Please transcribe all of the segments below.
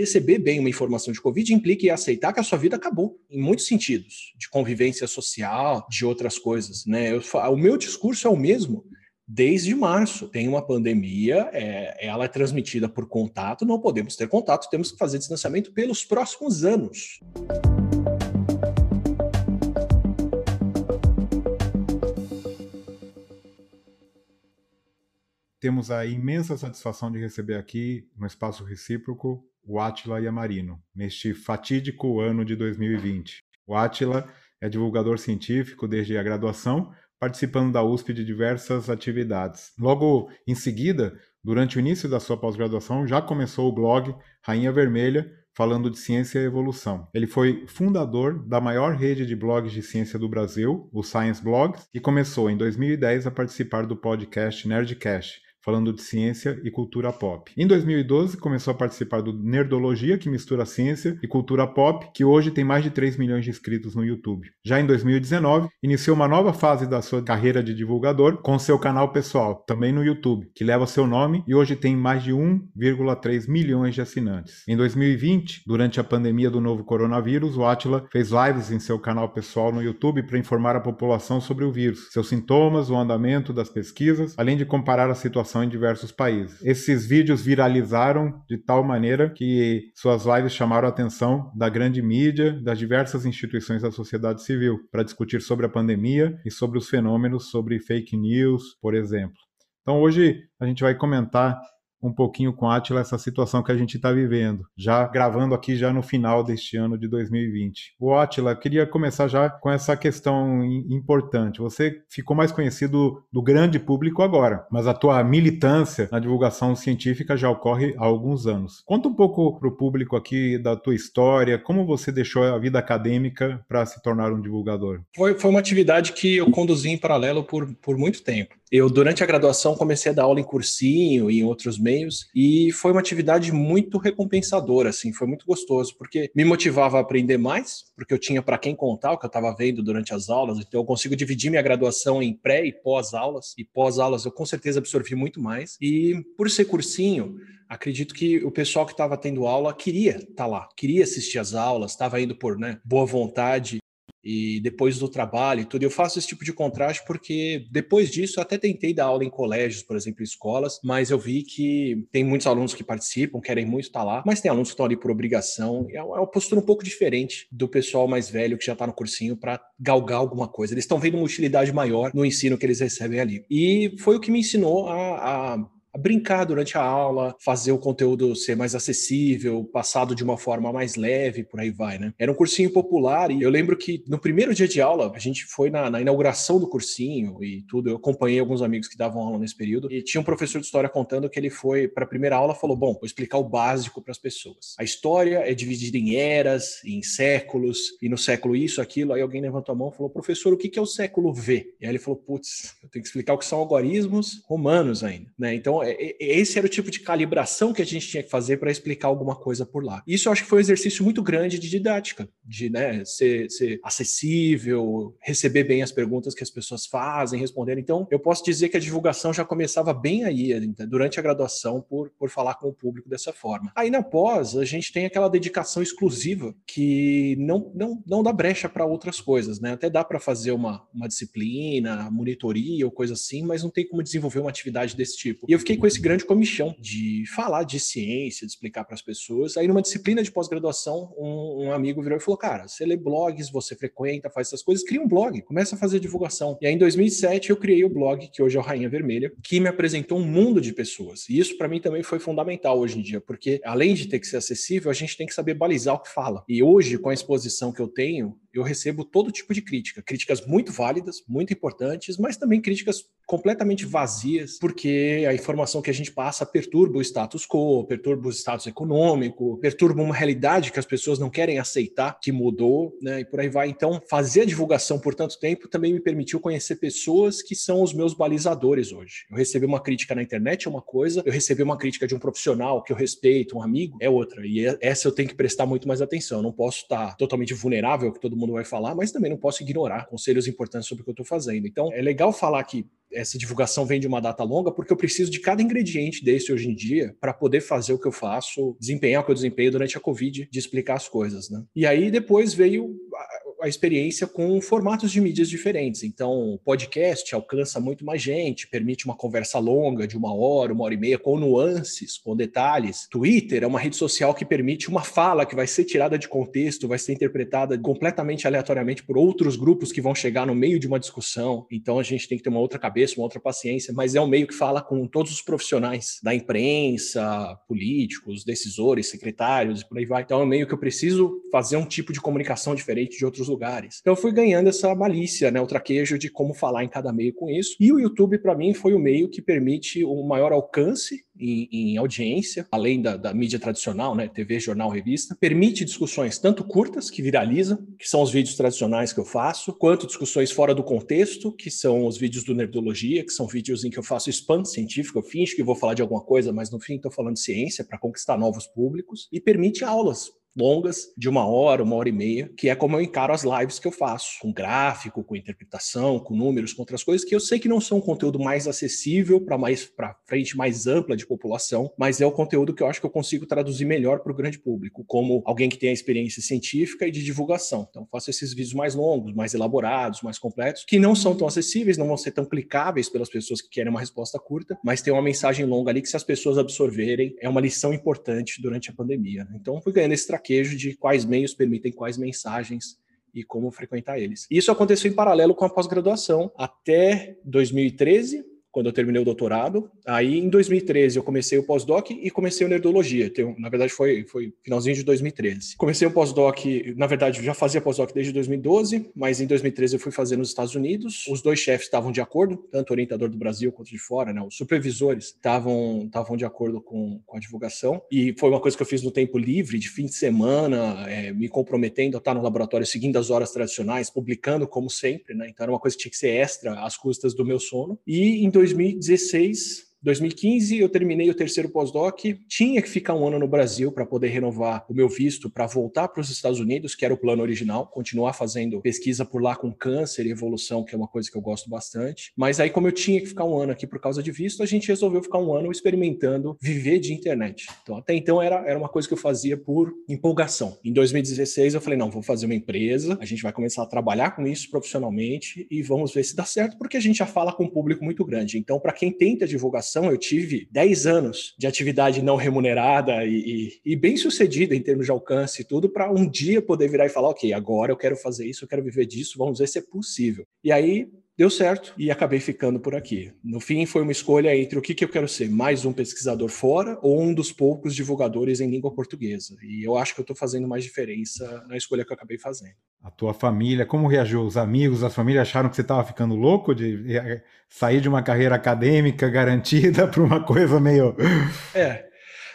receber bem uma informação de Covid implica aceitar que a sua vida acabou, em muitos sentidos, de convivência social, de outras coisas. Né? Eu, o meu discurso é o mesmo desde março. Tem uma pandemia, é, ela é transmitida por contato, não podemos ter contato, temos que fazer distanciamento pelos próximos anos. Temos a imensa satisfação de receber aqui, no espaço recíproco, o Átila Yamarino, neste fatídico ano de 2020. O Átila é divulgador científico desde a graduação, participando da USP de diversas atividades. Logo em seguida, durante o início da sua pós-graduação, já começou o blog Rainha Vermelha, falando de ciência e evolução. Ele foi fundador da maior rede de blogs de ciência do Brasil, o Science Blogs, e começou em 2010 a participar do podcast Nerdcast, falando de ciência e cultura pop. Em 2012, começou a participar do Nerdologia, que mistura ciência e cultura pop, que hoje tem mais de 3 milhões de inscritos no YouTube. Já em 2019, iniciou uma nova fase da sua carreira de divulgador com seu canal pessoal, também no YouTube, que leva seu nome e hoje tem mais de 1,3 milhões de assinantes. Em 2020, durante a pandemia do novo coronavírus, o Atila fez lives em seu canal pessoal no YouTube para informar a população sobre o vírus, seus sintomas, o andamento das pesquisas, além de comparar a situação em diversos países. Esses vídeos viralizaram de tal maneira que suas lives chamaram a atenção da grande mídia, das diversas instituições da sociedade civil, para discutir sobre a pandemia e sobre os fenômenos sobre fake news, por exemplo. Então hoje a gente vai comentar um pouquinho com Atila essa situação que a gente está vivendo, já gravando aqui já no final deste ano de 2020. O Atila, queria começar já com essa questão importante. Você ficou mais conhecido do grande público agora, mas a tua militância na divulgação científica já ocorre há alguns anos. Conta um pouco para o público aqui da tua história, como você deixou a vida acadêmica para se tornar um divulgador. Foi, foi uma atividade que eu conduzi em paralelo por, por muito tempo. Eu, durante a graduação, comecei a dar aula em cursinho e em outros meios, e foi uma atividade muito recompensadora, assim, foi muito gostoso, porque me motivava a aprender mais, porque eu tinha para quem contar o que eu estava vendo durante as aulas, então eu consigo dividir minha graduação em pré e pós-aulas, e pós-aulas eu com certeza absorvi muito mais, e por ser cursinho, acredito que o pessoal que estava tendo aula queria estar tá lá, queria assistir às aulas, estava indo por né, boa vontade e depois do trabalho e tudo. Eu faço esse tipo de contraste porque depois disso eu até tentei dar aula em colégios, por exemplo, escolas, mas eu vi que tem muitos alunos que participam, querem muito estar lá, mas tem alunos que estão ali por obrigação. É uma postura um pouco diferente do pessoal mais velho que já está no cursinho para galgar alguma coisa. Eles estão vendo uma utilidade maior no ensino que eles recebem ali. E foi o que me ensinou a a brincar durante a aula, fazer o conteúdo ser mais acessível, passado de uma forma mais leve, por aí vai, né? Era um cursinho popular e eu lembro que no primeiro dia de aula, a gente foi na, na inauguração do cursinho e tudo, eu acompanhei alguns amigos que davam aula nesse período e tinha um professor de história contando que ele foi para a primeira aula falou: Bom, vou explicar o básico para as pessoas. A história é dividida em eras, em séculos, e no século isso, aquilo. Aí alguém levantou a mão e falou: Professor, o que é o século V? E aí ele falou: Putz, eu tenho que explicar o que são algoritmos romanos ainda, né? Então, é, é, esse era o tipo de calibração que a gente tinha que fazer para explicar alguma coisa por lá. Isso eu acho que foi um exercício muito grande de didática, de né, ser, ser acessível, receber bem as perguntas que as pessoas fazem, responder. Então, eu posso dizer que a divulgação já começava bem aí, durante a graduação, por, por falar com o público dessa forma. Aí na pós, a gente tem aquela dedicação exclusiva que não, não, não dá brecha para outras coisas, né? Até dá para fazer uma, uma disciplina, monitoria ou coisa assim, mas não tem como desenvolver uma atividade desse tipo. E eu fiquei fiquei com esse grande comichão de falar de ciência, de explicar para as pessoas. Aí, numa disciplina de pós-graduação, um, um, amigo virou e falou: Cara, você lê blogs, você frequenta, faz essas coisas, cria um blog, começa a fazer divulgação. E aí, em 2007, eu criei o blog, que hoje é o Rainha Vermelha, que me apresentou um mundo de pessoas. E isso, para mim, também foi fundamental hoje em dia, porque além de ter que ser acessível, a gente tem que saber balizar o que fala. E hoje, com a exposição que eu tenho, eu recebo todo tipo de crítica. Críticas muito válidas, muito importantes, mas também críticas completamente vazias, porque a informação que a gente passa perturba o status quo, perturba o status econômico, perturba uma realidade que as pessoas não querem aceitar que mudou, né? E por aí vai. Então, fazer a divulgação por tanto tempo também me permitiu conhecer pessoas que são os meus balizadores hoje. Eu recebi uma crítica na internet é uma coisa, eu recebi uma crítica de um profissional que eu respeito, um amigo, é outra. E essa eu tenho que prestar muito mais atenção. Eu não posso estar totalmente vulnerável, que todo mundo vai falar, mas também não posso ignorar conselhos importantes sobre o que eu estou fazendo. Então, é legal falar que essa divulgação vem de uma data longa, porque eu preciso de cada ingrediente desse hoje em dia para poder fazer o que eu faço, desempenhar o que eu desempenho durante a Covid, de explicar as coisas, né? E aí depois veio a experiência com formatos de mídias diferentes. Então, o podcast alcança muito mais gente, permite uma conversa longa de uma hora, uma hora e meia, com nuances, com detalhes. Twitter é uma rede social que permite uma fala que vai ser tirada de contexto, vai ser interpretada completamente aleatoriamente por outros grupos que vão chegar no meio de uma discussão. Então, a gente tem que ter uma outra cabeça, uma outra paciência, mas é um meio que fala com todos os profissionais da imprensa, políticos, decisores, secretários e por aí vai. Então, é um meio que eu preciso fazer um tipo de comunicação diferente de outros lugares. Então eu fui ganhando essa malícia, né, o traquejo de como falar em cada meio com isso. E o YouTube, para mim, foi o meio que permite um maior alcance em, em, audiência, além da, da, mídia tradicional, né, TV, jornal, revista, permite discussões tanto curtas, que viralizam, que são os vídeos tradicionais que eu faço, quanto discussões fora do contexto, que são os vídeos do Nerdologia, que são vídeos em que eu faço spam científico, eu finjo que vou falar de alguma coisa, mas no fim estou falando de ciência para conquistar novos públicos, e permite aulas longas, de uma hora, uma hora e meia, que é como eu encaro as lives que eu faço, com gráfico, com interpretação, com números, com outras coisas, que eu sei que não são um conteúdo mais acessível para mais para frente mais ampla de população, mas é o conteúdo que eu acho que eu consigo traduzir melhor para o grande público, como alguém que tem a experiência científica e de divulgação. Então, faço esses vídeos mais longos, mais elaborados, mais completos, que não são tão acessíveis, não vão ser tão clicáveis pelas pessoas que querem uma resposta curta, mas tem uma mensagem longa ali que, se as pessoas absorverem, é uma lição importante durante a pandemia. Né? Então, fui ganhando esse traquejo de quais meios permitem quais mensagens e como frequentar eles. Isso aconteceu em paralelo com a pós-graduação até 2013, quando eu terminei o doutorado. Aí, em 2013, eu comecei o pós-doc e comecei o Nerdologia. Então, na verdade, foi, foi finalzinho de 2013. Comecei o pós-doc, na verdade, já fazia pós-doc desde 2012, mas em 2013 eu fui fazer nos Estados Unidos. Os dois chefes estavam de acordo, tanto o orientador do Brasil quanto de fora, né? Os supervisores estavam, de acordo com, com a divulgação. E foi uma coisa que eu fiz no tempo livre, de fim de semana, é, me comprometendo a estar no laboratório seguindo as horas tradicionais, publicando como sempre, né? Então, era uma coisa que tinha que ser extra às custas do meu sono. E em 2016 2015 eu terminei o terceiro pós-doc, tinha que ficar um ano no Brasil para poder renovar o meu visto para voltar para os Estados Unidos, que era o plano original, continuar fazendo pesquisa por lá com câncer e evolução, que é uma coisa que eu gosto bastante. Mas aí, como eu tinha que ficar um ano aqui por causa de visto, a gente resolveu ficar um ano experimentando viver de internet. Então, até então era, era uma coisa que eu fazia por empolgação. Em 2016 eu falei, não, vou fazer uma empresa, a gente vai começar a trabalhar com isso profissionalmente e vamos ver se dá certo, porque a gente já fala com um público muito grande. Então, para quem tenta divulgação eu tive 10 anos de atividade não remunerada e, e, e bem sucedida em termos de alcance e tudo, para um dia poder virar e falar: ok, agora eu quero fazer isso, eu quero viver disso, vamos ver se é possível. E aí deu certo e acabei ficando por aqui. No fim, foi uma escolha entre o que, que eu quero ser, mais um pesquisador fora ou um dos poucos divulgadores em língua portuguesa. E eu acho que eu estou fazendo mais diferença na escolha que eu acabei fazendo. A tua família, como reagiu? Os amigos, a família acharam que você estava ficando louco de eh, sair de uma carreira acadêmica garantida para uma coisa meio. É.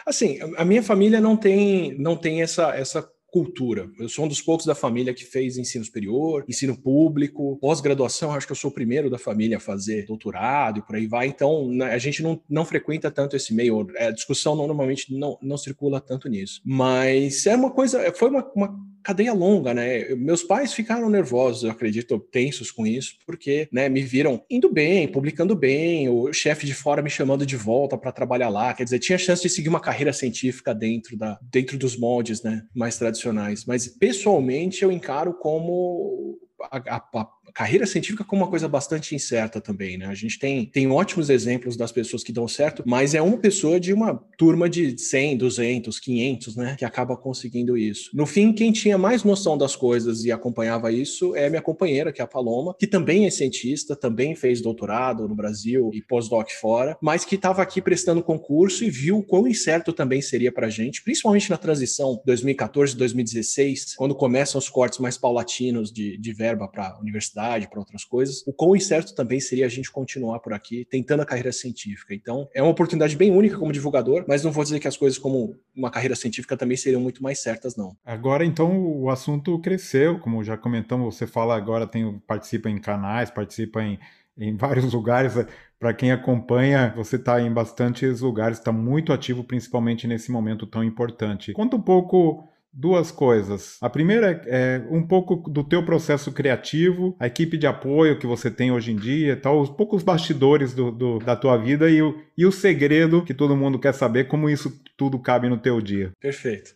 Assim, a minha família não tem, não tem essa, essa cultura. Eu sou um dos poucos da família que fez ensino superior, ensino público, pós-graduação, acho que eu sou o primeiro da família a fazer doutorado e por aí vai. Então, né, a gente não, não frequenta tanto esse meio. A discussão normalmente não, não circula tanto nisso. Mas é uma coisa, foi uma, uma cadeia longa, né? Meus pais ficaram nervosos, eu acredito, tensos com isso, porque, né, me viram indo bem, publicando bem, o chefe de fora me chamando de volta para trabalhar lá, quer dizer, tinha chance de seguir uma carreira científica dentro da dentro dos moldes, né, mais tradicionais. Mas pessoalmente eu encaro como a, a, a, carreira científica como uma coisa bastante incerta também, né? A gente tem, tem ótimos exemplos das pessoas que dão certo, mas é uma pessoa de uma turma de 100, 200, 500, né? Que acaba conseguindo isso. No fim, quem tinha mais noção das coisas e acompanhava isso é minha companheira, que é a Paloma, que também é cientista, também fez doutorado no Brasil e pós-doc fora, mas que estava aqui prestando concurso e viu quão incerto também seria para a gente, principalmente na transição 2014-2016, quando começam os cortes mais paulatinos de, de verba para universidade, para outras coisas, o quão incerto também seria a gente continuar por aqui tentando a carreira científica. Então, é uma oportunidade bem única como divulgador, mas não vou dizer que as coisas como uma carreira científica também seriam muito mais certas, não. Agora, então, o assunto cresceu, como já comentamos, você fala agora, tem, participa em canais, participa em, em vários lugares. Para quem acompanha, você está em bastantes lugares, está muito ativo, principalmente nesse momento tão importante. Conta um pouco duas coisas. A primeira é, é, um pouco do teu processo criativo, a equipe de apoio que você tem hoje em dia, tal, os poucos bastidores do, do, da tua vida e o, e o segredo que todo mundo quer saber, como isso tudo cabe no teu dia. Perfeito.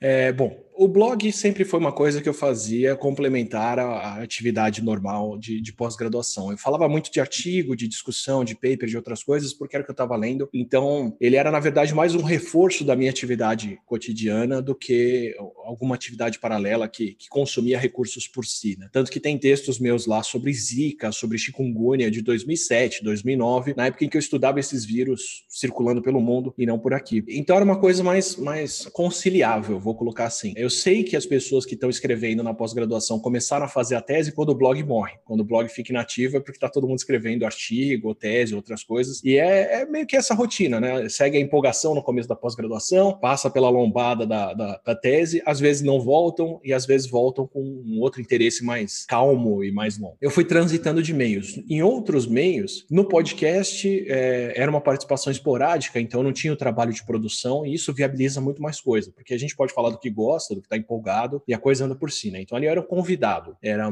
É, bom, o blog sempre foi uma coisa que eu fazia complementar a, a atividade normal de, de pós-graduação. Eu falava muito de artigo, de discussão, de paper, de outras coisas, porque era o que eu estava lendo. Então, ele era, na verdade, mais um reforço da minha atividade cotidiana do que alguma atividade paralela que, que consumia recursos por si. Né? Tanto que tem textos meus lá sobre Zika, sobre chikungunya de 2007, 2009, na época em que eu estudava esses vírus circulando pelo mundo e não por aqui. Então, era uma coisa mais, mais conciliável, vou colocar assim. Eu sei que as pessoas que estão escrevendo na pós-graduação começaram a fazer a tese quando o blog morre. Quando o blog fica inativo é porque está todo mundo escrevendo artigo, tese, outras coisas. E é, é, meio que essa rotina, né? Segue a empolgação no começo da pós-graduação, passa pela lombada da, da, da, tese, às vezes não voltam e às vezes voltam com um outro interesse mais calmo e mais longo. Eu fui transitando de meios. Em outros meios, no podcast é, era uma participação esporádica, então não tinha o trabalho de produção e isso viabiliza muito mais coisa, porque a gente pode falar do que gosta, do que está empolgado e a coisa anda por si, né? Então ali eu era convidado, era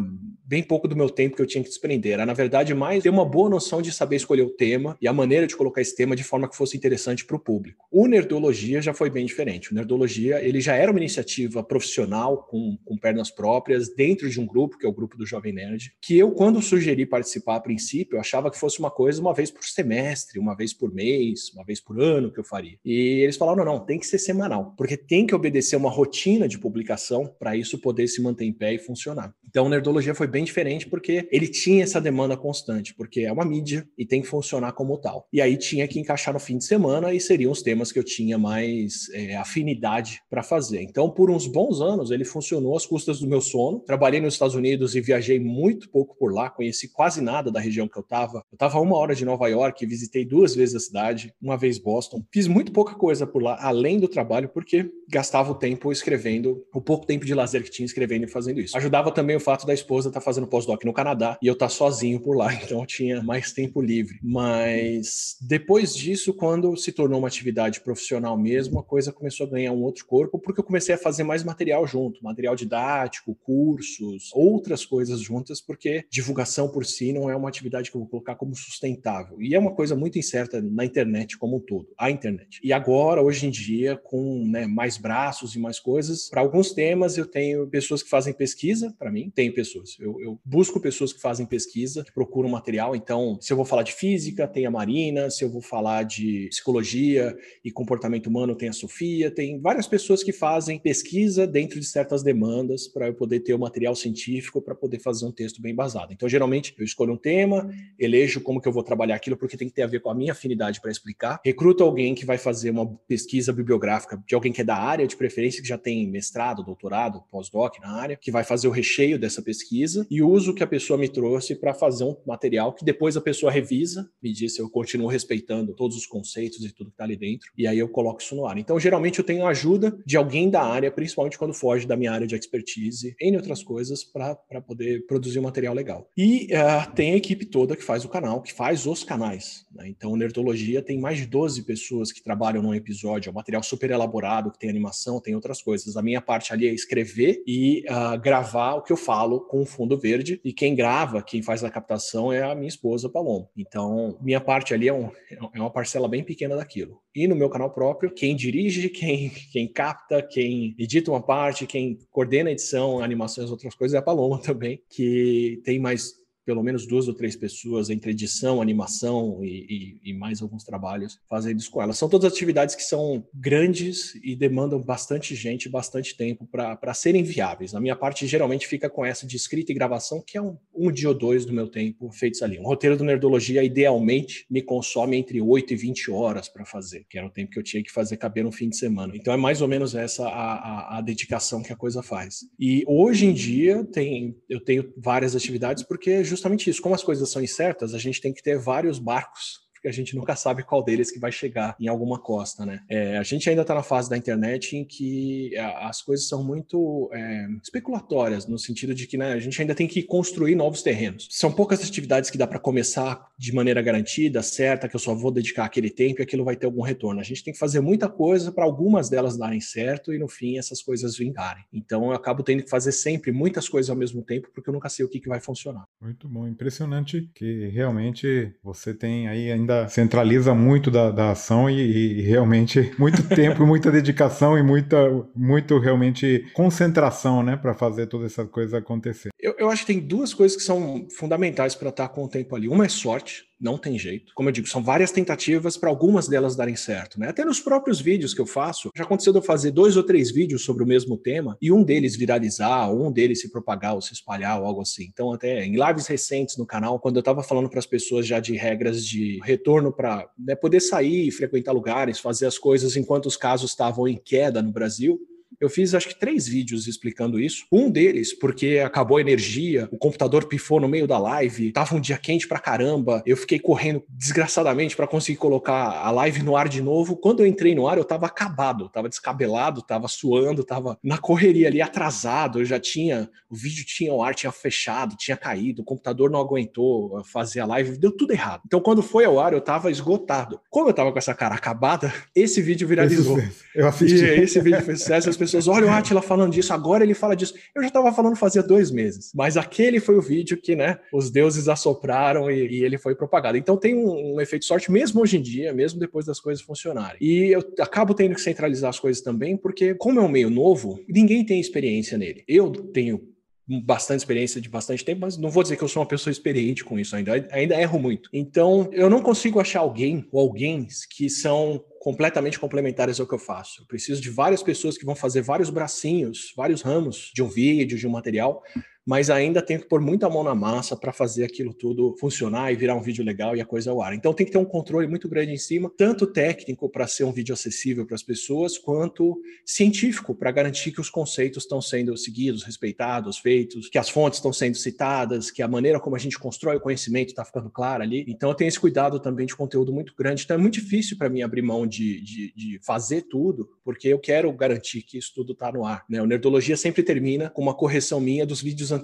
bem pouco do meu tempo que eu tinha que desprender. Era, na verdade, mais ter uma boa noção de saber escolher o tema e a maneira de colocar esse tema de forma que fosse interessante para o público. O Nerdologia já foi bem diferente. O Nerdologia, ele já era uma iniciativa profissional com, com pernas próprias dentro de um grupo, que é o grupo do Jovem Nerd, que eu, quando sugeri participar a princípio, eu achava que fosse uma coisa uma vez por semestre, uma vez por mês, uma vez por ano que eu faria. E eles falaram, não, não, tem que ser semanal, porque tem que obedecer uma rotina de publicação para isso poder se manter em pé e funcionar. Então, Nerdologia foi bem diferente porque ele tinha essa demanda constante, porque é uma mídia e tem que funcionar como tal. E aí tinha que encaixar no fim de semana e seriam os temas que eu tinha mais é, afinidade para fazer. Então, por uns bons anos, ele funcionou às custas do meu sono. Trabalhei nos Estados Unidos e viajei muito pouco por lá, conheci quase nada da região que eu estava. Eu estava uma hora de Nova York, visitei duas vezes a cidade, uma vez Boston. Fiz muito pouca coisa por lá, além do trabalho, porque gastava o tempo escrevendo o pouco tempo de lazer que tinha escrevendo e fazendo isso. Ajudava também o fato da esposa estar tá fazendo pós-doc no Canadá e eu estar tá sozinho por lá, então eu tinha mais tempo livre. Mas depois disso, quando se tornou uma atividade profissional mesmo, a coisa começou a ganhar um outro corpo, porque eu comecei a fazer mais material junto, material didático, cursos, outras coisas juntas, porque divulgação por si não é uma atividade que eu vou colocar como sustentável. E é uma coisa muito incerta na internet como um todo, a internet. E agora, hoje em dia, com né, mais braços e mais coisas, para alguns temas eu tenho pessoas que fazem pesquisa, para mim, tenho pessoas. Eu, eu, busco pessoas que fazem pesquisa, que procuram material. Então, se eu vou falar de física, tem a Marina, se eu vou falar de psicologia e comportamento humano, tem a Sofia, tem várias pessoas que fazem pesquisa dentro de certas demandas para eu poder ter o material científico para poder fazer um texto bem basado. Então, geralmente, eu escolho um tema, elejo como que eu vou trabalhar aquilo, porque tem que ter a ver com a minha afinidade para explicar, recruto alguém que vai fazer uma pesquisa bibliográfica de alguém que é da de preferência que já tem mestrado, doutorado, pós-doc na área, que vai fazer o recheio dessa pesquisa e uso que a pessoa me trouxe para fazer um material que depois a pessoa revisa, me diz se eu continuo respeitando todos os conceitos e tudo que está ali dentro, e aí eu coloco isso no ar. Então, geralmente eu tenho a ajuda de alguém da área, principalmente quando foge da minha área de expertise, em outras coisas, para poder produzir um material legal. E uh, tem a equipe toda que faz o canal, que faz os canais. Né? Então, Nerdologia tem mais de 12 pessoas que trabalham num episódio, é um material super elaborado, que tem animação, tem outras coisas. A minha parte ali é escrever e uh, gravar o que eu falo com o fundo verde. E quem grava, quem faz a captação é a minha esposa, Paloma. Então, minha parte ali é, um, é uma parcela bem pequena daquilo. E no meu canal próprio, quem dirige, quem, quem capta, quem edita uma parte, quem coordena a edição, animações, outras coisas é a Paloma também, que tem mais pelo menos duas ou três pessoas entre edição, animação e, e, e, mais alguns trabalhos fazendo isso com ela. São todas atividades que são grandes e demandam bastante gente, bastante tempo para serem viáveis. A minha parte geralmente fica com essa de escrita e gravação, que é um, um dia ou dois do meu tempo feitos ali. Um roteiro do Nerdologia, idealmente, me consome entre 8 e 20 horas para fazer, que era o tempo que eu tinha que fazer caber no fim de semana. Então é mais ou menos essa a, a, a dedicação que a coisa faz. E hoje em dia tem, eu tenho várias atividades porque justamente isso. Como as coisas são incertas, a gente tem que ter vários barcos porque a gente nunca sabe qual deles que vai chegar em alguma costa, né? É, a gente ainda está na fase da internet em que as coisas são muito é, especulatórias, no sentido de que né, a gente ainda tem que construir novos terrenos. São poucas atividades que dá para começar de maneira garantida, certa, que eu só vou dedicar aquele tempo e aquilo vai ter algum retorno. A gente tem que fazer muita coisa para algumas delas darem certo e no fim essas coisas vingarem. Então eu acabo tendo que fazer sempre muitas coisas ao mesmo tempo porque eu nunca sei o que, que vai funcionar. Muito bom, impressionante que realmente você tem aí ainda centraliza muito da, da ação e, e realmente muito tempo, muita dedicação e muita, muito realmente concentração, né, para fazer toda essa coisa acontecer. Eu, eu acho que tem duas coisas que são fundamentais para estar com o tempo ali. Uma é sorte, não tem jeito. Como eu digo, são várias tentativas para algumas delas darem certo, né? Até nos próprios vídeos que eu faço, já aconteceu de eu fazer dois ou três vídeos sobre o mesmo tema e um deles viralizar, ou um deles se propagar ou se espalhar ou algo assim. Então, até em lives recentes no canal, quando eu estava falando para as pessoas já de regras de retorno para né, poder sair, frequentar lugares, fazer as coisas enquanto os casos estavam em queda no Brasil, eu fiz acho que três vídeos explicando isso. Um deles, porque acabou a energia, o computador pifou no meio da live, tava um dia quente pra caramba, eu fiquei correndo desgraçadamente para conseguir colocar a live no ar de novo. Quando eu entrei no ar, eu tava acabado, tava descabelado, tava suando, tava na correria ali atrasado, eu já tinha, o vídeo tinha o ar tinha fechado, tinha caído, o computador não aguentou fazer a live, deu tudo errado. Então quando foi ao ar, eu tava esgotado. Como eu tava com essa cara acabada, esse vídeo viralizou. Eu assisti. E esse vídeo fez sucesso, as pessoas pessoas, olha o Atila falando disso, agora ele fala disso. Eu já estava falando fazia dois meses, mas aquele foi o vídeo que, né, os deuses assopraram e, e ele foi propagado. Então tem um, um, efeito sorte mesmo hoje em dia, mesmo depois das coisas funcionarem. E eu acabo tendo que centralizar as coisas também, porque como é um meio novo, ninguém tem experiência nele. Eu tenho bastante experiência de bastante tempo, mas não vou dizer que eu sou uma pessoa experiente com isso ainda, ainda erro muito. Então, eu não consigo achar alguém ou alguém que são completamente complementares ao que eu faço. Eu preciso de várias pessoas que vão fazer vários bracinhos, vários ramos de um vídeo, de um material, mas ainda tenho que pôr muita mão na massa para fazer aquilo tudo funcionar e virar um vídeo legal e a coisa ao ar. Então tem que ter um controle muito grande em cima, tanto técnico para ser um vídeo acessível para as pessoas, quanto científico para garantir que os conceitos estão sendo seguidos, respeitados, feitos, que as fontes estão sendo citadas, que a maneira como a gente constrói o conhecimento está ficando clara ali. Então eu tenho esse cuidado também de conteúdo muito grande. Então é muito difícil para mim abrir mão de, de, de, fazer tudo, porque eu quero garantir que isso tudo está no ar. Né? O Nerdologia sempre termina com uma correção minha dos vídeos anteriores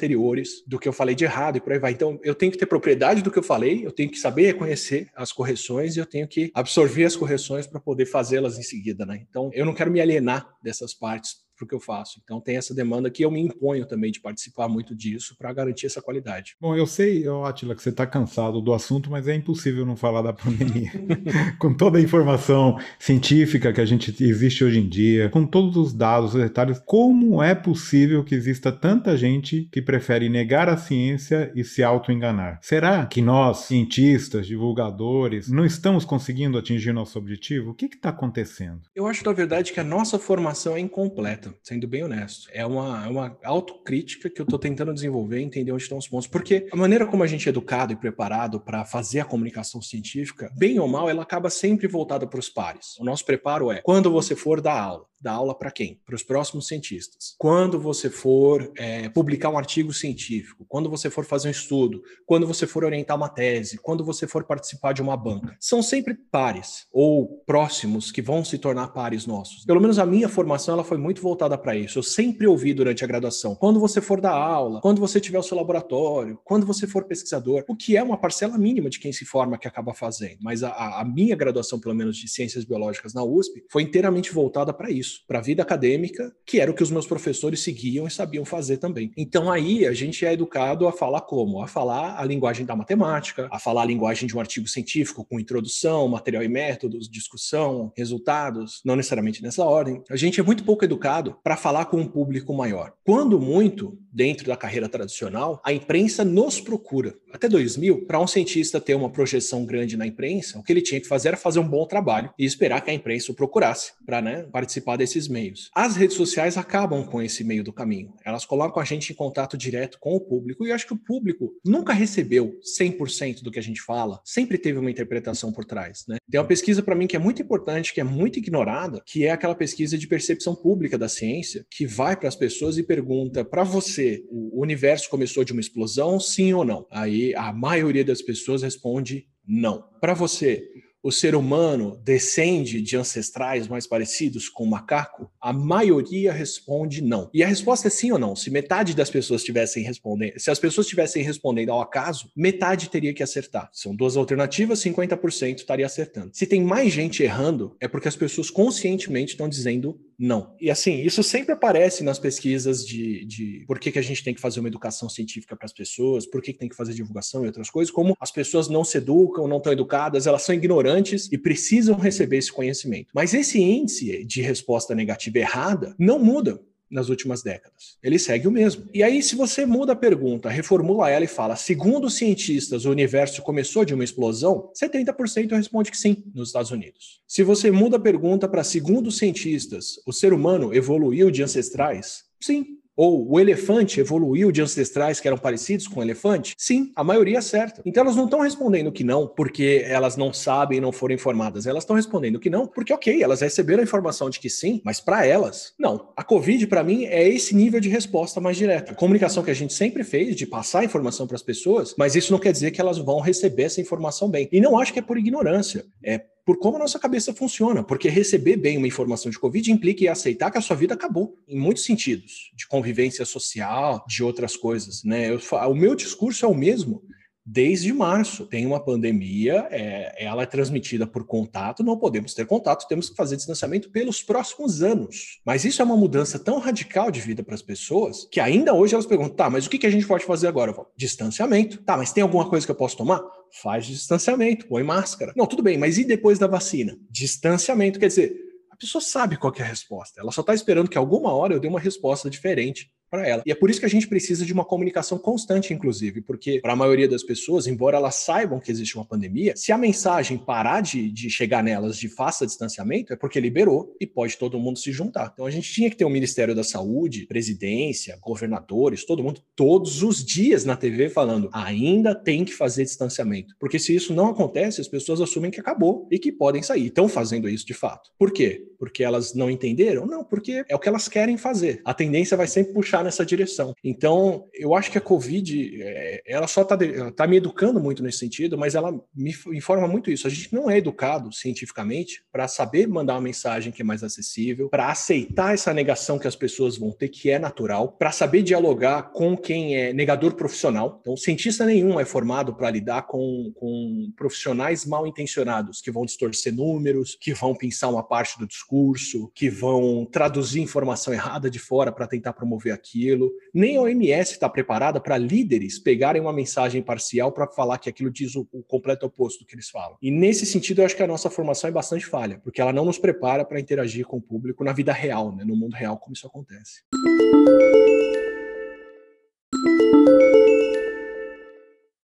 do que eu falei de errado e por aí vai. Então, eu tenho que ter propriedade do que eu falei, eu tenho que saber reconhecer as correções e eu tenho que absorver as correções para poder fazê-las em seguida, né? Então, eu não quero me alienar dessas partes para o que eu faço. Então tem essa demanda que eu me imponho também de participar muito disso para garantir essa qualidade. Bom, eu sei, Atila, que você está cansado do assunto, mas é impossível não falar da pandemia. com toda a informação científica que a gente existe hoje em dia, com todos os dados, os detalhes, como é possível que exista tanta gente que prefere negar a ciência e se auto-enganar? Será que nós, cientistas, divulgadores, não estamos conseguindo atingir nosso objetivo? O que está acontecendo? Eu acho, na verdade, que a nossa formação é incompleta sendo bem honesto. É uma, é uma autocrítica que eu estou tentando desenvolver, entender onde estão os pontos. Porque a maneira como a gente é educado e preparado para fazer a comunicação científica, bem ou mal, ela acaba sempre voltada para os pares. O nosso preparo é quando você for dar aula dar aula para quem? Para os próximos cientistas. Quando você for é, publicar um artigo científico, quando você for fazer um estudo, quando você for orientar uma tese, quando você for participar de uma banca, são sempre pares ou próximos que vão se tornar pares nossos. Pelo menos a minha formação ela foi muito voltada para isso. Eu sempre ouvi durante a graduação, quando você for dar aula, quando você tiver o seu laboratório, quando você for pesquisador, o que é uma parcela mínima de quem se forma que acaba fazendo. Mas a, a minha graduação, pelo menos de ciências biológicas na USP, foi inteiramente voltada para isso para a vida acadêmica, que era o que os meus professores seguiam e sabiam fazer também. Então aí a gente é educado a falar como? A falar a linguagem da matemática, a falar a linguagem de um artigo científico com introdução, material e métodos, discussão, resultados, não necessariamente nessa ordem. A gente é muito pouco educado para falar com um público maior. Quando muito, dentro da carreira tradicional, a imprensa nos procura. Até 2000, para um cientista ter uma projeção grande na imprensa, o que ele tinha que fazer era fazer um bom trabalho e esperar que a imprensa o procurasse para né, participar desses meios. As redes sociais acabam com esse meio do caminho. Elas colocam a gente em contato direto com o público e eu acho que o público nunca recebeu 100% do que a gente fala, sempre teve uma interpretação por trás, né? Tem uma pesquisa para mim que é muito importante, que é muito ignorada, que é aquela pesquisa de percepção pública da ciência, que vai para as pessoas e pergunta: para você, o universo começou de uma explosão, sim ou não? Aí a maioria das pessoas responde não. Para você, o ser humano descende de ancestrais mais parecidos com o macaco? A maioria responde não. E a resposta é sim ou não. Se metade das pessoas tivessem respondendo, se as pessoas estivessem respondendo ao acaso, metade teria que acertar. São duas alternativas, 50% estaria acertando. Se tem mais gente errando, é porque as pessoas conscientemente estão dizendo não. E assim, isso sempre aparece nas pesquisas de, de por que, que a gente tem que fazer uma educação científica para as pessoas, por que, que tem que fazer divulgação e outras coisas, como as pessoas não se educam, não estão educadas, elas são ignorantes e precisam receber esse conhecimento. Mas esse índice de resposta negativa errada não muda nas últimas décadas. Ele segue o mesmo. E aí, se você muda a pergunta, reformula ela e fala: segundo os cientistas, o universo começou de uma explosão, 70% responde que sim, nos Estados Unidos. Se você muda a pergunta para segundo os cientistas, o ser humano evoluiu de ancestrais, sim, ou o elefante evoluiu de ancestrais que eram parecidos com o elefante? Sim, a maioria acerta. Então elas não estão respondendo que não porque elas não sabem e não foram informadas. Elas estão respondendo que não porque, ok, elas receberam a informação de que sim, mas para elas, não. A Covid, para mim, é esse nível de resposta mais direta. A comunicação que a gente sempre fez de passar a informação para as pessoas, mas isso não quer dizer que elas vão receber essa informação bem. E não acho que é por ignorância. É por como a nossa cabeça funciona, porque receber bem uma informação de Covid implica aceitar que a sua vida acabou, em muitos sentidos, de convivência social, de outras coisas, né? Eu, o meu discurso é o mesmo desde março. Tem uma pandemia, é, ela é transmitida por contato, não podemos ter contato, temos que fazer distanciamento pelos próximos anos. Mas isso é uma mudança tão radical de vida para as pessoas que ainda hoje elas perguntam: tá, mas o que, que a gente pode fazer agora? Falo, distanciamento. Tá, mas tem alguma coisa que eu posso tomar? Faz distanciamento, põe máscara. Não, tudo bem, mas e depois da vacina? Distanciamento, quer dizer, a pessoa sabe qual é a resposta. Ela só está esperando que alguma hora eu dê uma resposta diferente para ela. E é por isso que a gente precisa de uma comunicação constante, inclusive, porque para a maioria das pessoas, embora elas saibam que existe uma pandemia, se a mensagem parar de, de chegar nelas de faça distanciamento, é porque liberou e pode todo mundo se juntar. Então a gente tinha que ter o um Ministério da Saúde, presidência, governadores, todo mundo, todos os dias na TV falando, ainda tem que fazer distanciamento. Porque se isso não acontece, as pessoas assumem que acabou e que podem sair. Estão fazendo isso de fato. Por quê? Porque elas não entenderam? Não, porque é o que elas querem fazer. A tendência vai sempre puxar nessa direção. Então, eu acho que a Covid, é, ela só está tá me educando muito nesse sentido, mas ela me informa muito isso. A gente não é educado cientificamente para saber mandar uma mensagem que é mais acessível, para aceitar essa negação que as pessoas vão ter, que é natural, para saber dialogar com quem é negador profissional. Então, cientista nenhum é formado para lidar com, com profissionais mal intencionados, que vão distorcer números, que vão pensar uma parte do discurso, que vão traduzir informação errada de fora para tentar promover aquilo aquilo. Nem a OMS está preparada para líderes pegarem uma mensagem parcial para falar que aquilo diz o, o, completo oposto do que eles falam. E nesse sentido, eu acho que a nossa formação é bastante falha, porque ela não nos prepara para interagir com o público na vida real, né, no mundo real, como isso acontece.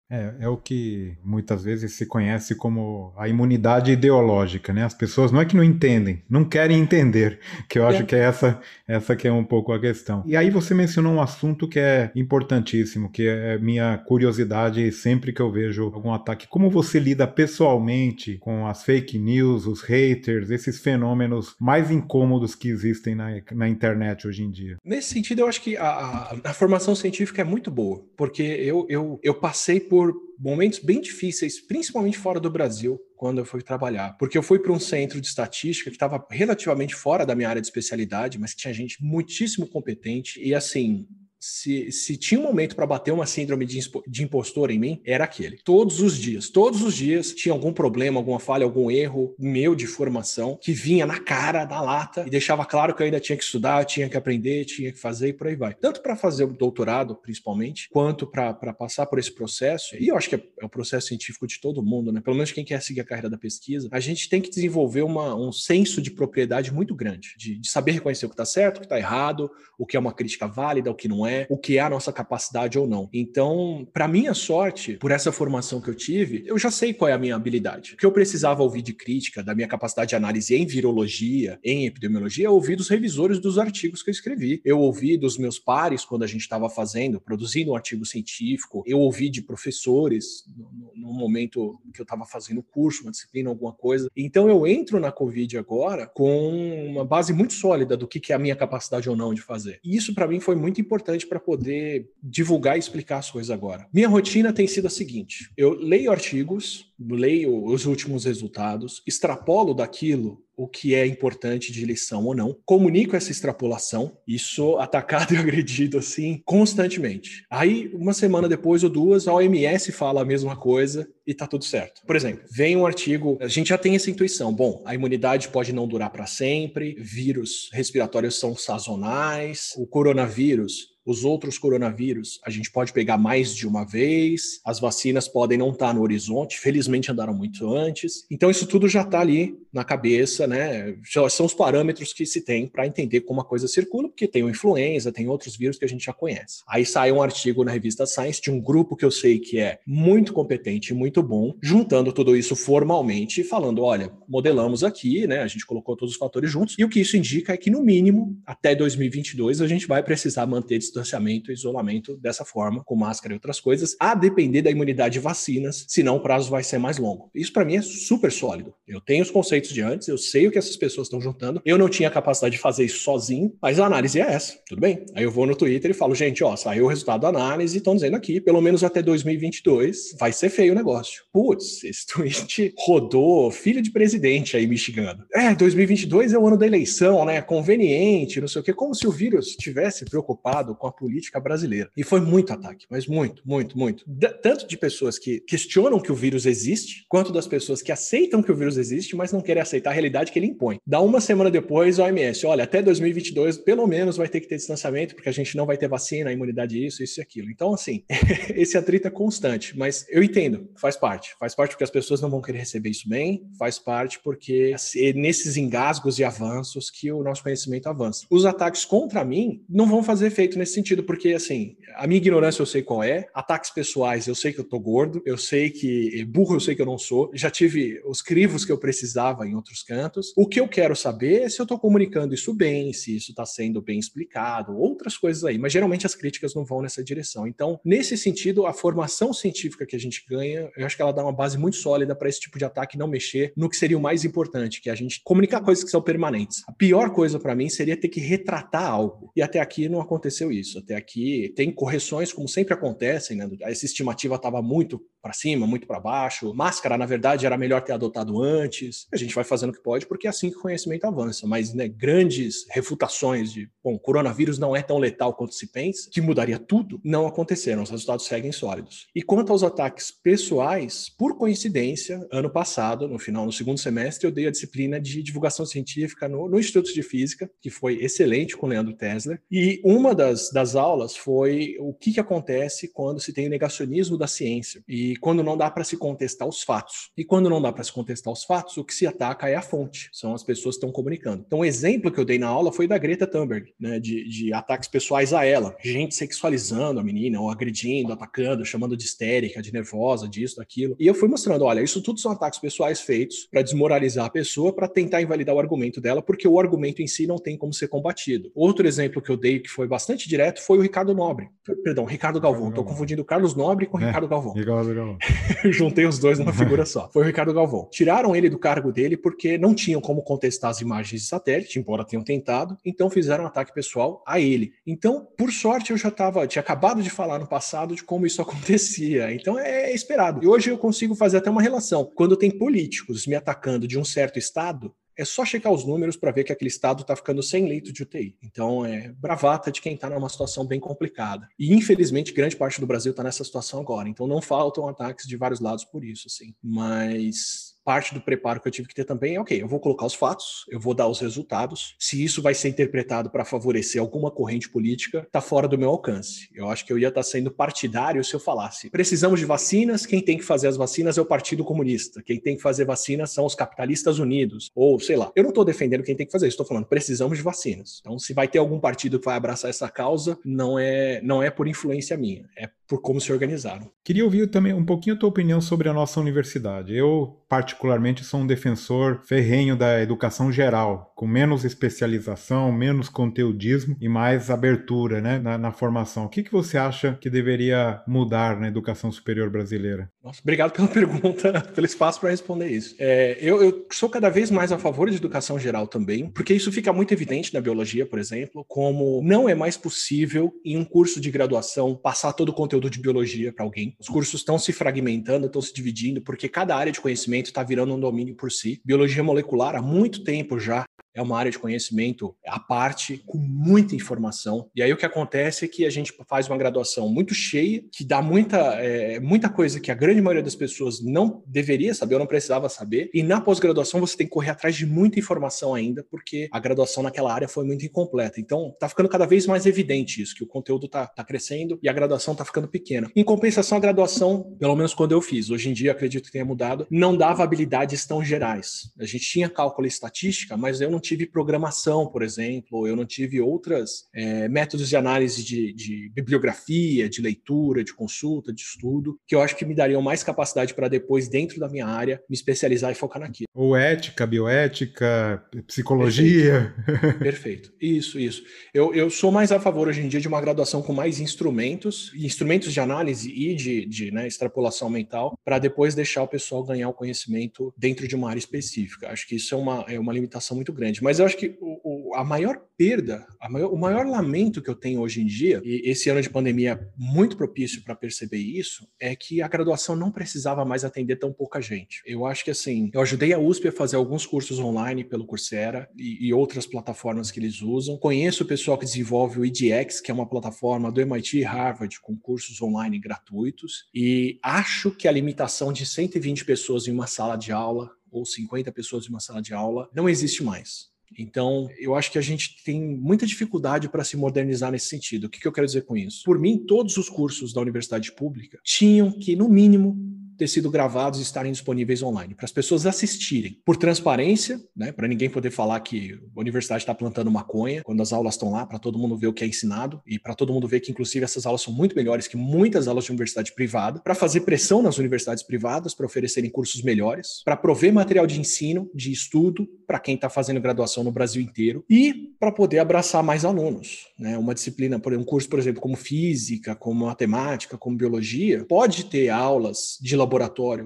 É, é o que muitas vezes se conhece como a imunidade ideológica, né? As pessoas não é que não entendem, não querem entender, que eu acho é. que é essa, essa que é um pouco a questão. E aí você mencionou um assunto que é importantíssimo, que é minha curiosidade sempre que eu vejo algum ataque. Como você lida pessoalmente com as fake news, os haters, esses fenômenos mais incômodos que existem na, na internet hoje em dia? Nesse sentido, eu acho que a, a, a formação científica é muito boa, porque eu, eu, eu passei por por momentos bem difíceis, principalmente fora do Brasil, quando eu fui trabalhar. Porque eu fui para um centro de estatística que estava relativamente fora da minha área de especialidade, mas que tinha gente muitíssimo competente. E assim, se, se tinha um momento para bater uma síndrome de, de impostor em mim, era aquele. Todos os dias, todos os dias tinha algum problema, alguma falha, algum erro meu de formação que vinha na cara, da lata e deixava claro que eu ainda tinha que estudar, tinha que aprender, tinha que fazer e por aí vai. Tanto para fazer o doutorado, principalmente, quanto para passar por esse processo. E eu acho que é, é o processo científico de todo mundo, né? Pelo menos quem quer seguir a carreira da pesquisa, a gente tem que desenvolver uma, um senso de propriedade muito grande, de, de saber reconhecer o que está certo, o que está errado, o que é uma crítica válida, o que não é é, o que é a nossa capacidade ou não. Então, para minha sorte, por essa formação que eu tive, eu já sei qual é a minha habilidade. O que eu precisava ouvir de crítica da minha capacidade de análise em virologia, em epidemiologia, eu ouvi dos revisores dos artigos que eu escrevi. Eu ouvi dos meus pares quando a gente estava fazendo, produzindo um artigo científico. Eu ouvi de professores no, no momento que eu estava fazendo curso, uma disciplina, alguma coisa. Então, eu entro na Covid agora com uma base muito sólida do que, que é a minha capacidade ou não de fazer. E isso, para mim, foi muito importante para poder divulgar e explicar as coisas agora. Minha rotina tem sido a seguinte: eu leio artigos, leio os últimos resultados, extrapolo daquilo o que é importante de lição ou não, comunico essa extrapolação e sou atacado e agredido assim constantemente. Aí, uma semana depois ou duas, a OMS fala a mesma coisa e tá tudo certo. Por exemplo, vem um artigo, a gente já tem essa intuição, bom, a imunidade pode não durar para sempre, vírus respiratórios são sazonais, o coronavírus os outros coronavírus a gente pode pegar mais de uma vez, as vacinas podem não estar no horizonte, felizmente andaram muito antes. Então, isso tudo já está ali na cabeça, né? São os parâmetros que se tem para entender como a coisa circula, porque tem o influenza, tem outros vírus que a gente já conhece. Aí sai um artigo na revista Science de um grupo que eu sei que é muito competente e muito bom, juntando tudo isso formalmente e falando: olha, modelamos aqui, né? A gente colocou todos os fatores juntos, e o que isso indica é que, no mínimo, até 2022, a gente vai precisar manter distanciamento e isolamento dessa forma, com máscara e outras coisas, a depender da imunidade de vacinas, senão o prazo vai ser mais longo. Isso para mim é super sólido. Eu tenho os conceitos de antes, eu sei o que essas pessoas estão juntando, eu não tinha capacidade de fazer isso sozinho, mas a análise é essa, tudo bem? Aí eu vou no Twitter e falo, gente, ó, saiu o resultado da análise, estão dizendo aqui, pelo menos até 2022 vai ser feio o negócio. Putz, esse tweet rodou, filho de presidente aí me xingando. É, 2022 é o ano da eleição, né? Conveniente, não sei o quê, como se o vírus estivesse preocupado com com a política brasileira. E foi muito ataque, mas muito, muito, muito. D tanto de pessoas que questionam que o vírus existe, quanto das pessoas que aceitam que o vírus existe, mas não querem aceitar a realidade que ele impõe. Dá uma semana depois, a OMS, olha, até 2022, pelo menos vai ter que ter distanciamento, porque a gente não vai ter vacina, imunidade, isso, isso e aquilo. Então, assim, esse atrito é constante, mas eu entendo, faz parte. Faz parte porque as pessoas não vão querer receber isso bem, faz parte porque é nesses engasgos e avanços que o nosso conhecimento avança. Os ataques contra mim não vão fazer efeito nesse sentido, porque assim, a minha ignorância eu sei qual é, ataques pessoais eu sei que eu tô gordo, eu sei que burro eu sei que eu não sou, já tive os crivos que eu precisava em outros cantos. O que eu quero saber é se eu tô comunicando isso bem, se isso está sendo bem explicado, outras coisas aí, mas geralmente as críticas não vão nessa direção. Então, nesse sentido, a formação científica que a gente ganha, eu acho que ela dá uma base muito sólida para esse tipo de ataque não mexer no que seria o mais importante, que é a gente comunicar coisas que são permanentes. A pior coisa para mim seria ter que retratar algo. E até aqui não aconteceu isso isso. Até aqui tem correções, como sempre acontecem, né? Essa estimativa estava muito para cima, muito para baixo. Máscara, na verdade, era melhor ter adotado antes. A gente vai fazendo o que pode, porque é assim que o conhecimento avança. Mas né, grandes refutações de, bom, coronavírus não é tão letal quanto se pensa, que mudaria tudo, não aconteceram. Os resultados seguem sólidos. E quanto aos ataques pessoais, por coincidência, ano passado, no final, no segundo semestre, eu dei a disciplina de divulgação científica no, no Instituto de Física, que foi excelente com o Leandro Tesler. E uma das, das aulas foi o que, que acontece quando se tem negacionismo da ciência e quando não dá para se contestar os fatos. E quando não dá para se contestar os fatos, o que se ataca é a fonte, são as pessoas que estão comunicando. Então, o exemplo que eu dei na aula foi da Greta Thunberg, né, de, de ataques pessoais a ela, gente sexualizando a menina, ou agredindo, atacando, chamando de histérica, de nervosa, disso, daquilo. E eu fui mostrando, olha, isso tudo são ataques pessoais feitos para desmoralizar a pessoa, para tentar invalidar o argumento dela, porque o argumento em si não tem como ser combatido. Outro exemplo que eu dei que foi bastante direto direto foi o Ricardo Nobre. Perdão, Ricardo Galvão. Estou confundindo Carlos Nobre com é, Ricardo Galvão. Ricardo Galvão. Juntei os dois numa figura só. Foi o Ricardo Galvão. Tiraram ele do cargo dele porque não tinham como contestar as imagens de satélite, embora tenham tentado, então fizeram um ataque pessoal a ele. Então, por sorte, eu já estava, tinha acabado de falar no passado de como isso acontecia. Então é esperado. E hoje eu consigo fazer até uma relação. Quando tem políticos me atacando de um certo estado, é só checar os números para ver que aquele estado está ficando sem leito de UTI. Então, é bravata de quem está numa situação bem complicada. E, infelizmente, grande parte do Brasil está nessa situação agora. Então, não faltam ataques de vários lados por isso, assim. Mas parte do preparo que eu tive que ter também é, ok, eu vou colocar os fatos, eu vou dar os resultados. Se isso vai ser interpretado para favorecer alguma corrente política, está fora do meu alcance. Eu acho que eu ia estar tá sendo partidário se eu falasse: precisamos de vacinas, quem tem que fazer as vacinas é o Partido Comunista, quem tem que fazer vacinas são os capitalistas unidos, ou sei lá. Eu não estou defendendo quem tem que fazer, estou falando precisamos de vacinas. Então, se vai ter algum partido que vai abraçar essa causa, não é, não é por influência minha, é por como se organizaram. Queria ouvir também um pouquinho a tua opinião sobre a nossa universidade. Eu, particularmente, sou um defensor ferrenho da educação geral com menos especialização, menos conteudismo e mais abertura né, na, na formação. O que, que você acha que deveria mudar na educação superior brasileira? Nossa, obrigado pela pergunta, pelo espaço para responder isso. É, eu, eu, sou cada vez mais a favor de educação geral também, porque isso fica muito evidente na biologia, por exemplo, como não é mais possível em um curso de graduação passar todo o conteúdo de biologia para alguém. Os cursos estão se fragmentando, estão se dividindo, porque cada área de conhecimento está virando um domínio por si. Biologia molecular, há muito tempo já, é uma área de conhecimento à parte, com muita informação. E aí o que acontece é que a gente faz uma graduação muito cheia, que dá muita, é, muita coisa que a grande maioria das pessoas não deveria saber ou não precisava saber. E na pós-graduação você tem que correr atrás de muita informação ainda, porque a graduação naquela área foi muito incompleta. Então tá ficando cada vez mais evidente isso, que o conteúdo tá, tá crescendo e a graduação tá ficando pequena. Em compensação, a graduação, pelo menos quando eu fiz, hoje em dia acredito que tenha mudado, não dava habilidades tão gerais. A gente tinha cálculo e estatística, mas eu não tive programação, por exemplo, eu não tive outras é, métodos de análise de, de, bibliografia, de leitura, de consulta, de estudo, que eu acho que me dariam mais capacidade para depois, dentro da minha área, me especializar e focar naquilo. Ou ética, bioética, psicologia. Perfeito, Perfeito. isso, isso. Eu, eu sou mais a favor hoje em dia de uma graduação com mais instrumentos, instrumentos de análise e de, de né, extrapolação mental, para depois deixar o pessoal ganhar o conhecimento dentro de uma área específica. Acho que isso é uma, é uma limitação muito grande. Mas eu acho que o, o, a maior perda, a maior, o maior lamento que eu tenho hoje em dia, e esse ano de pandemia é muito propício para perceber isso, é que a graduação não precisava mais atender tão pouca gente. Eu acho que assim, eu ajudei a USP a fazer alguns cursos online pelo Coursera e, e outras plataformas que eles usam. Conheço o pessoal que desenvolve o EDX, que é uma plataforma do MIT e Harvard com cursos online gratuitos, e acho que a limitação de 120 pessoas em uma sala de aula ou 50 pessoas em uma sala de aula não existe mais. Então, eu acho que a gente tem muita dificuldade para se modernizar nesse sentido. O que, que eu quero dizer com isso? Por mim, todos os cursos da universidade pública tinham que, no mínimo, ter sido gravados e estarem disponíveis online, para as pessoas assistirem. Por transparência, né, para ninguém poder falar que a universidade está plantando maconha quando as aulas estão lá, para todo mundo ver o que é ensinado e para todo mundo ver que, inclusive, essas aulas são muito melhores que muitas aulas de universidade privada, para fazer pressão nas universidades privadas para oferecerem cursos melhores, para prover material de ensino, de estudo para quem está fazendo graduação no Brasil inteiro e para poder abraçar mais alunos. Né? Uma disciplina, um curso, por exemplo, como física, como matemática, como biologia, pode ter aulas de laboratório,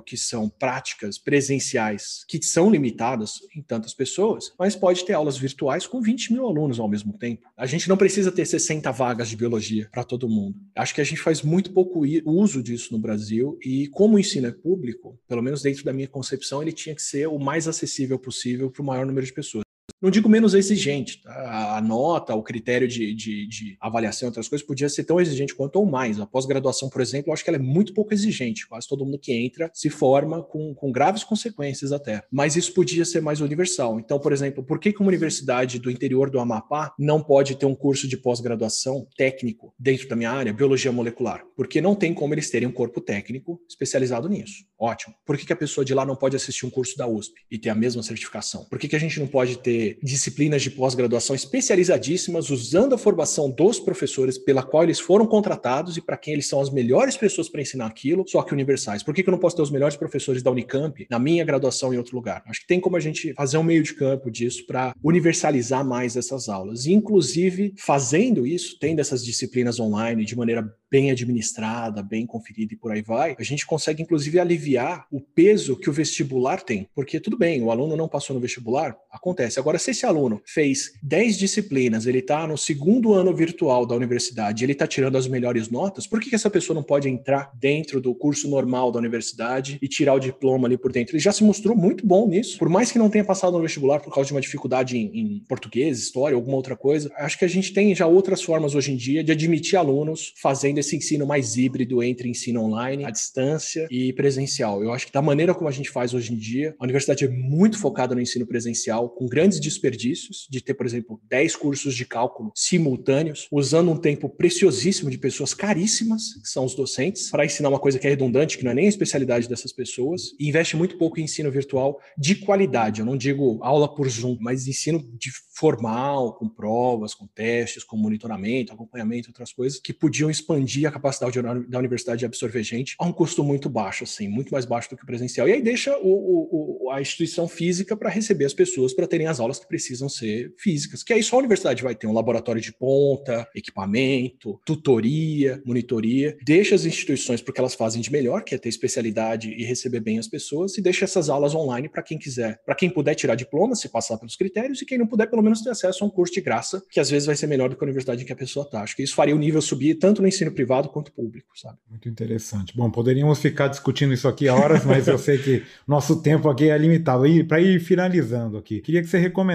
que são práticas presenciais, que são limitadas em tantas pessoas, mas pode ter aulas virtuais com 20 mil alunos ao mesmo tempo. A gente não precisa ter 60 vagas de biologia para todo mundo. Acho que a gente faz muito pouco uso disso no Brasil e, como o ensino é público, pelo menos dentro da minha concepção, ele tinha que ser o mais acessível possível para o maior número de pessoas não digo menos exigente, tá? a nota, o critério de, de, de, avaliação, outras coisas, podia ser tão exigente quanto ou mais. A pós-graduação, por exemplo, eu acho que ela é muito pouco exigente. Quase todo mundo que entra se forma com, com graves consequências até. Mas isso podia ser mais universal. Então, por exemplo, por que, que uma universidade do interior do Amapá não pode ter um curso de pós-graduação técnico dentro da minha área, biologia molecular? Porque não tem como eles terem um corpo técnico especializado nisso. Ótimo. Por que, que a pessoa de lá não pode assistir um curso da USP e ter a mesma certificação? Por que, que a gente não pode ter disciplinas de pós-graduação especializadíssimas, usando a formação dos professores pela qual eles foram contratados e para quem eles são as melhores pessoas para ensinar aquilo, só que universais. Por que, que eu não posso ter os melhores professores da Unicamp na minha graduação em outro lugar? Acho que tem como a gente fazer um meio de campo disso para universalizar mais essas aulas. E, inclusive, fazendo isso, tendo essas disciplinas online de maneira bem administrada, bem conferida e por aí vai, a gente consegue inclusive aliviar o peso que o vestibular tem. Porque tudo bem, o aluno não passou no vestibular, acontece. Agora, se esse aluno fez 10 disciplinas, ele está no segundo ano virtual da universidade, ele está tirando as melhores notas, por que, que essa pessoa não pode entrar dentro do curso normal da universidade e tirar o diploma ali por dentro? Ele já se mostrou muito bom nisso, por mais que não tenha passado no vestibular por causa de uma dificuldade em, em português, história, alguma outra coisa. Acho que a gente tem já outras formas hoje em dia de admitir alunos fazendo esse ensino mais híbrido entre ensino online, à distância e presencial. Eu acho que da maneira como a gente faz hoje em dia, a universidade é muito focada no ensino presencial, com grandes desperdícios de ter, por exemplo, 10 cursos de cálculo simultâneos, usando um tempo preciosíssimo de pessoas caríssimas, que são os docentes, para ensinar uma coisa que é redundante, que não é nem a especialidade dessas pessoas, e investe muito pouco em ensino virtual de qualidade. Eu não digo aula por Zoom, mas ensino de formal, com provas, com testes, com monitoramento, acompanhamento, outras coisas, que podiam expandir a capacidade da universidade absorver gente a um custo muito baixo, assim, muito mais baixo do que o presencial. E aí deixa o, o, a instituição física para receber as pessoas para terem as aulas que precisam ser físicas. Que aí só a universidade vai ter um laboratório de ponta, equipamento, tutoria, monitoria. Deixa as instituições porque elas fazem de melhor, que é ter especialidade e receber bem as pessoas, e deixa essas aulas online para quem quiser, para quem puder tirar diploma, se passar pelos critérios, e quem não puder, pelo menos ter acesso a um curso de graça, que às vezes vai ser melhor do que a universidade em que a pessoa está. Acho que isso faria o nível subir tanto no ensino privado quanto público, sabe? Muito interessante. Bom, poderíamos ficar discutindo isso aqui horas, mas eu sei que nosso tempo aqui é limitado. E para ir finalizando aqui, queria que você recomendasse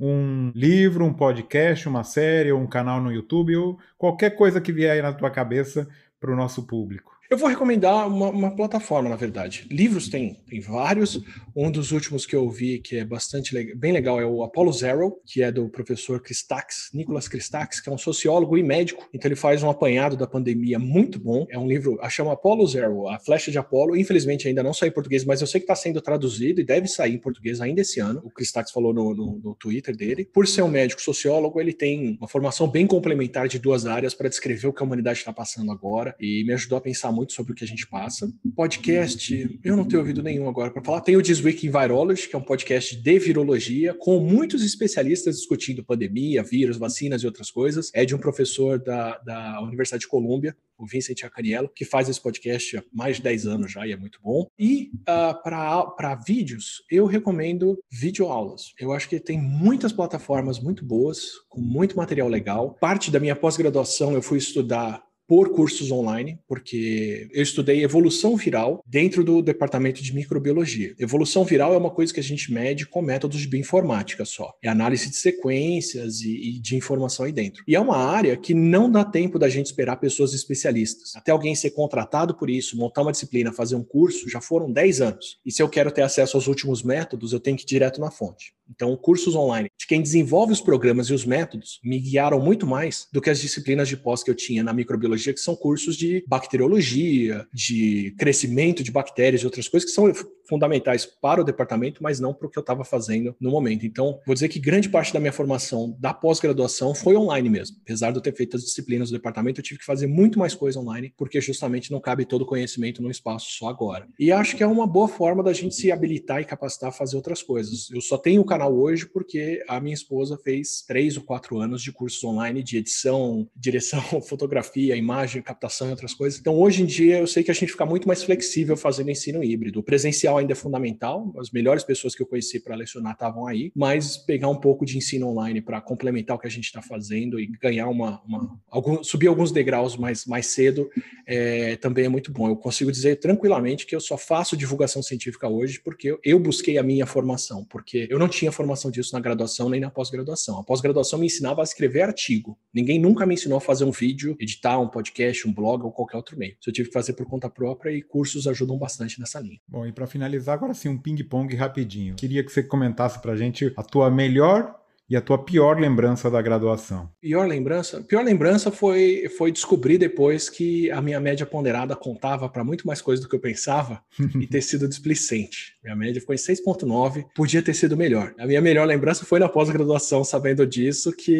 um livro, um podcast, uma série, ou um canal no YouTube, ou qualquer coisa que vier aí na tua cabeça para o nosso público. Eu vou recomendar uma, uma, plataforma, na verdade. Livros tem, tem vários. Um dos últimos que eu vi, que é bastante bem legal, é o Apollo Zero, que é do professor Christax, Nicolas Christax, que é um sociólogo e médico. Então ele faz um apanhado da pandemia muito bom. É um livro, chama Apollo Zero, A Flecha de Apolo. Infelizmente ainda não saiu em português, mas eu sei que está sendo traduzido e deve sair em português ainda esse ano. O Christax falou no, no, no Twitter dele. Por ser um médico sociólogo, ele tem uma formação bem complementar de duas áreas para descrever o que a humanidade está passando agora e me ajudou a pensar muito sobre o que a gente passa. Podcast, eu não tenho ouvido nenhum agora para falar. Tem o This Week in Virology, que é um podcast de virologia, com muitos especialistas discutindo pandemia, vírus, vacinas e outras coisas. É de um professor da, da Universidade de Colômbia, o Vincent Acaniello, que faz esse podcast há mais de 10 anos já e é muito bom. E uh, para vídeos, eu recomendo videoaulas. Eu acho que tem muitas plataformas muito boas, com muito material legal. Parte da minha pós-graduação eu fui estudar por cursos online, porque eu estudei evolução viral dentro do departamento de microbiologia. Evolução viral é uma coisa que a gente mede com métodos de bioinformática só. É análise de sequências e, e de informação aí dentro. E é uma área que não dá tempo da gente esperar pessoas especialistas. Até alguém ser contratado por isso, montar uma disciplina, fazer um curso, já foram 10 anos. E se eu quero ter acesso aos últimos métodos, eu tenho que ir direto na fonte. Então, cursos online de quem desenvolve os programas e os métodos me guiaram muito mais do que as disciplinas de pós que eu tinha na microbiologia, que são cursos de bacteriologia, de crescimento de bactérias e outras coisas que são fundamentais para o departamento, mas não para o que eu estava fazendo no momento. Então, vou dizer que grande parte da minha formação da pós-graduação foi online mesmo. Apesar de eu ter feito as disciplinas do departamento, eu tive que fazer muito mais coisa online, porque justamente não cabe todo o conhecimento num espaço só agora. E acho que é uma boa forma da gente se habilitar e capacitar a fazer outras coisas. Eu só tenho o canal hoje porque a minha esposa fez três ou quatro anos de cursos online de edição, direção, fotografia, imagem, captação e outras coisas. Então, hoje em dia, eu sei que a gente fica muito mais flexível fazendo ensino híbrido. O presencial ainda é fundamental, as melhores pessoas que eu conheci para lecionar estavam aí, mas pegar um pouco de ensino online para complementar o que a gente está fazendo e ganhar uma, uma algum, subir alguns degraus mais, mais cedo é, também é muito bom. Eu consigo dizer tranquilamente que eu só faço divulgação científica hoje porque eu, eu busquei a minha formação, porque eu não tinha formação disso na graduação nem na pós-graduação. A pós-graduação me ensinava a escrever artigo. Ninguém nunca me ensinou a fazer um vídeo, editar um podcast, um blog ou qualquer outro meio. Isso eu tive que fazer por conta própria e cursos ajudam bastante nessa linha. Bom, e para finalizar agora sim um ping-pong rapidinho. Queria que você comentasse pra gente a tua melhor e a tua pior lembrança da graduação? Pior lembrança? Pior lembrança foi, foi descobrir depois que a minha média ponderada contava para muito mais coisa do que eu pensava e ter sido displicente. Minha média ficou em 6,9, podia ter sido melhor. A minha melhor lembrança foi na pós-graduação, sabendo disso, que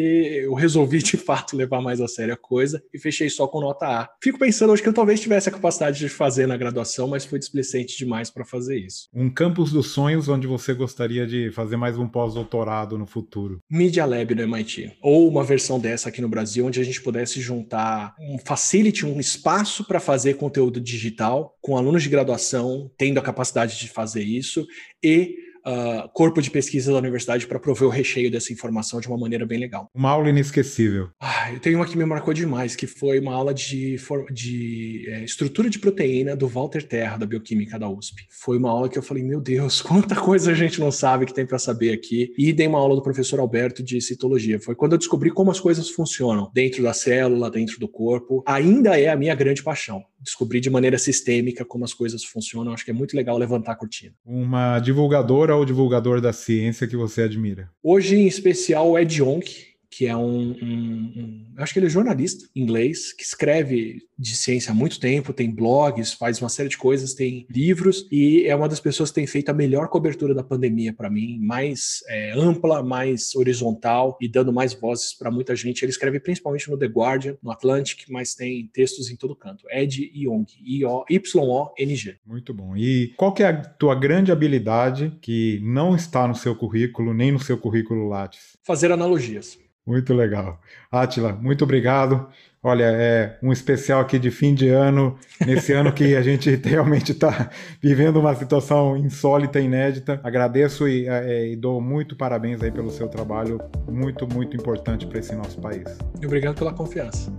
eu resolvi de fato levar mais a sério a coisa e fechei só com nota A. Fico pensando hoje que eu talvez tivesse a capacidade de fazer na graduação, mas foi displicente demais para fazer isso. Um campus dos sonhos onde você gostaria de fazer mais um pós-doutorado no futuro? Media Lab no MIT, ou uma versão dessa aqui no Brasil, onde a gente pudesse juntar um facility, um espaço para fazer conteúdo digital, com alunos de graduação tendo a capacidade de fazer isso, e uh, corpo de pesquisa da universidade para prover o recheio dessa informação de uma maneira bem legal. Uma aula inesquecível. Ah, eu tenho uma que me marcou demais, que foi uma aula de, de é, estrutura de proteína do Walter Terra, da Bioquímica da USP. Foi uma aula que eu falei, meu Deus, quanta coisa a gente não sabe que tem para saber aqui. E dei uma aula do professor Alberto de citologia. Foi quando eu descobri como as coisas funcionam dentro da célula, dentro do corpo. Ainda é a minha grande paixão descobrir de maneira sistêmica como as coisas funcionam. Acho que é muito legal levantar a cortina. Uma divulgadora ou divulgador da ciência que você admira? Hoje, em especial, o Ed Yonk, que é um, um, um, Eu acho que ele é jornalista inglês, que escreve de ciência há muito tempo, tem blogs, faz uma série de coisas, tem livros, e é uma das pessoas que tem feito a melhor cobertura da pandemia para mim, mais é, ampla, mais horizontal e dando mais vozes para muita gente. Ele escreve principalmente no The Guardian, no Atlantic, mas tem textos em todo canto. Ed Yong, Y-O-N-G. Muito bom. E qual que é a tua grande habilidade que não está no seu currículo, nem no seu currículo Lattes? Fazer analogias. Muito legal. Atila, muito obrigado. Olha, é um especial aqui de fim de ano, nesse ano que a gente realmente está vivendo uma situação insólita, inédita. Agradeço e, é, e, dou muito parabéns aí pelo seu trabalho, muito, muito importante para esse nosso país. Obrigado pela confiança.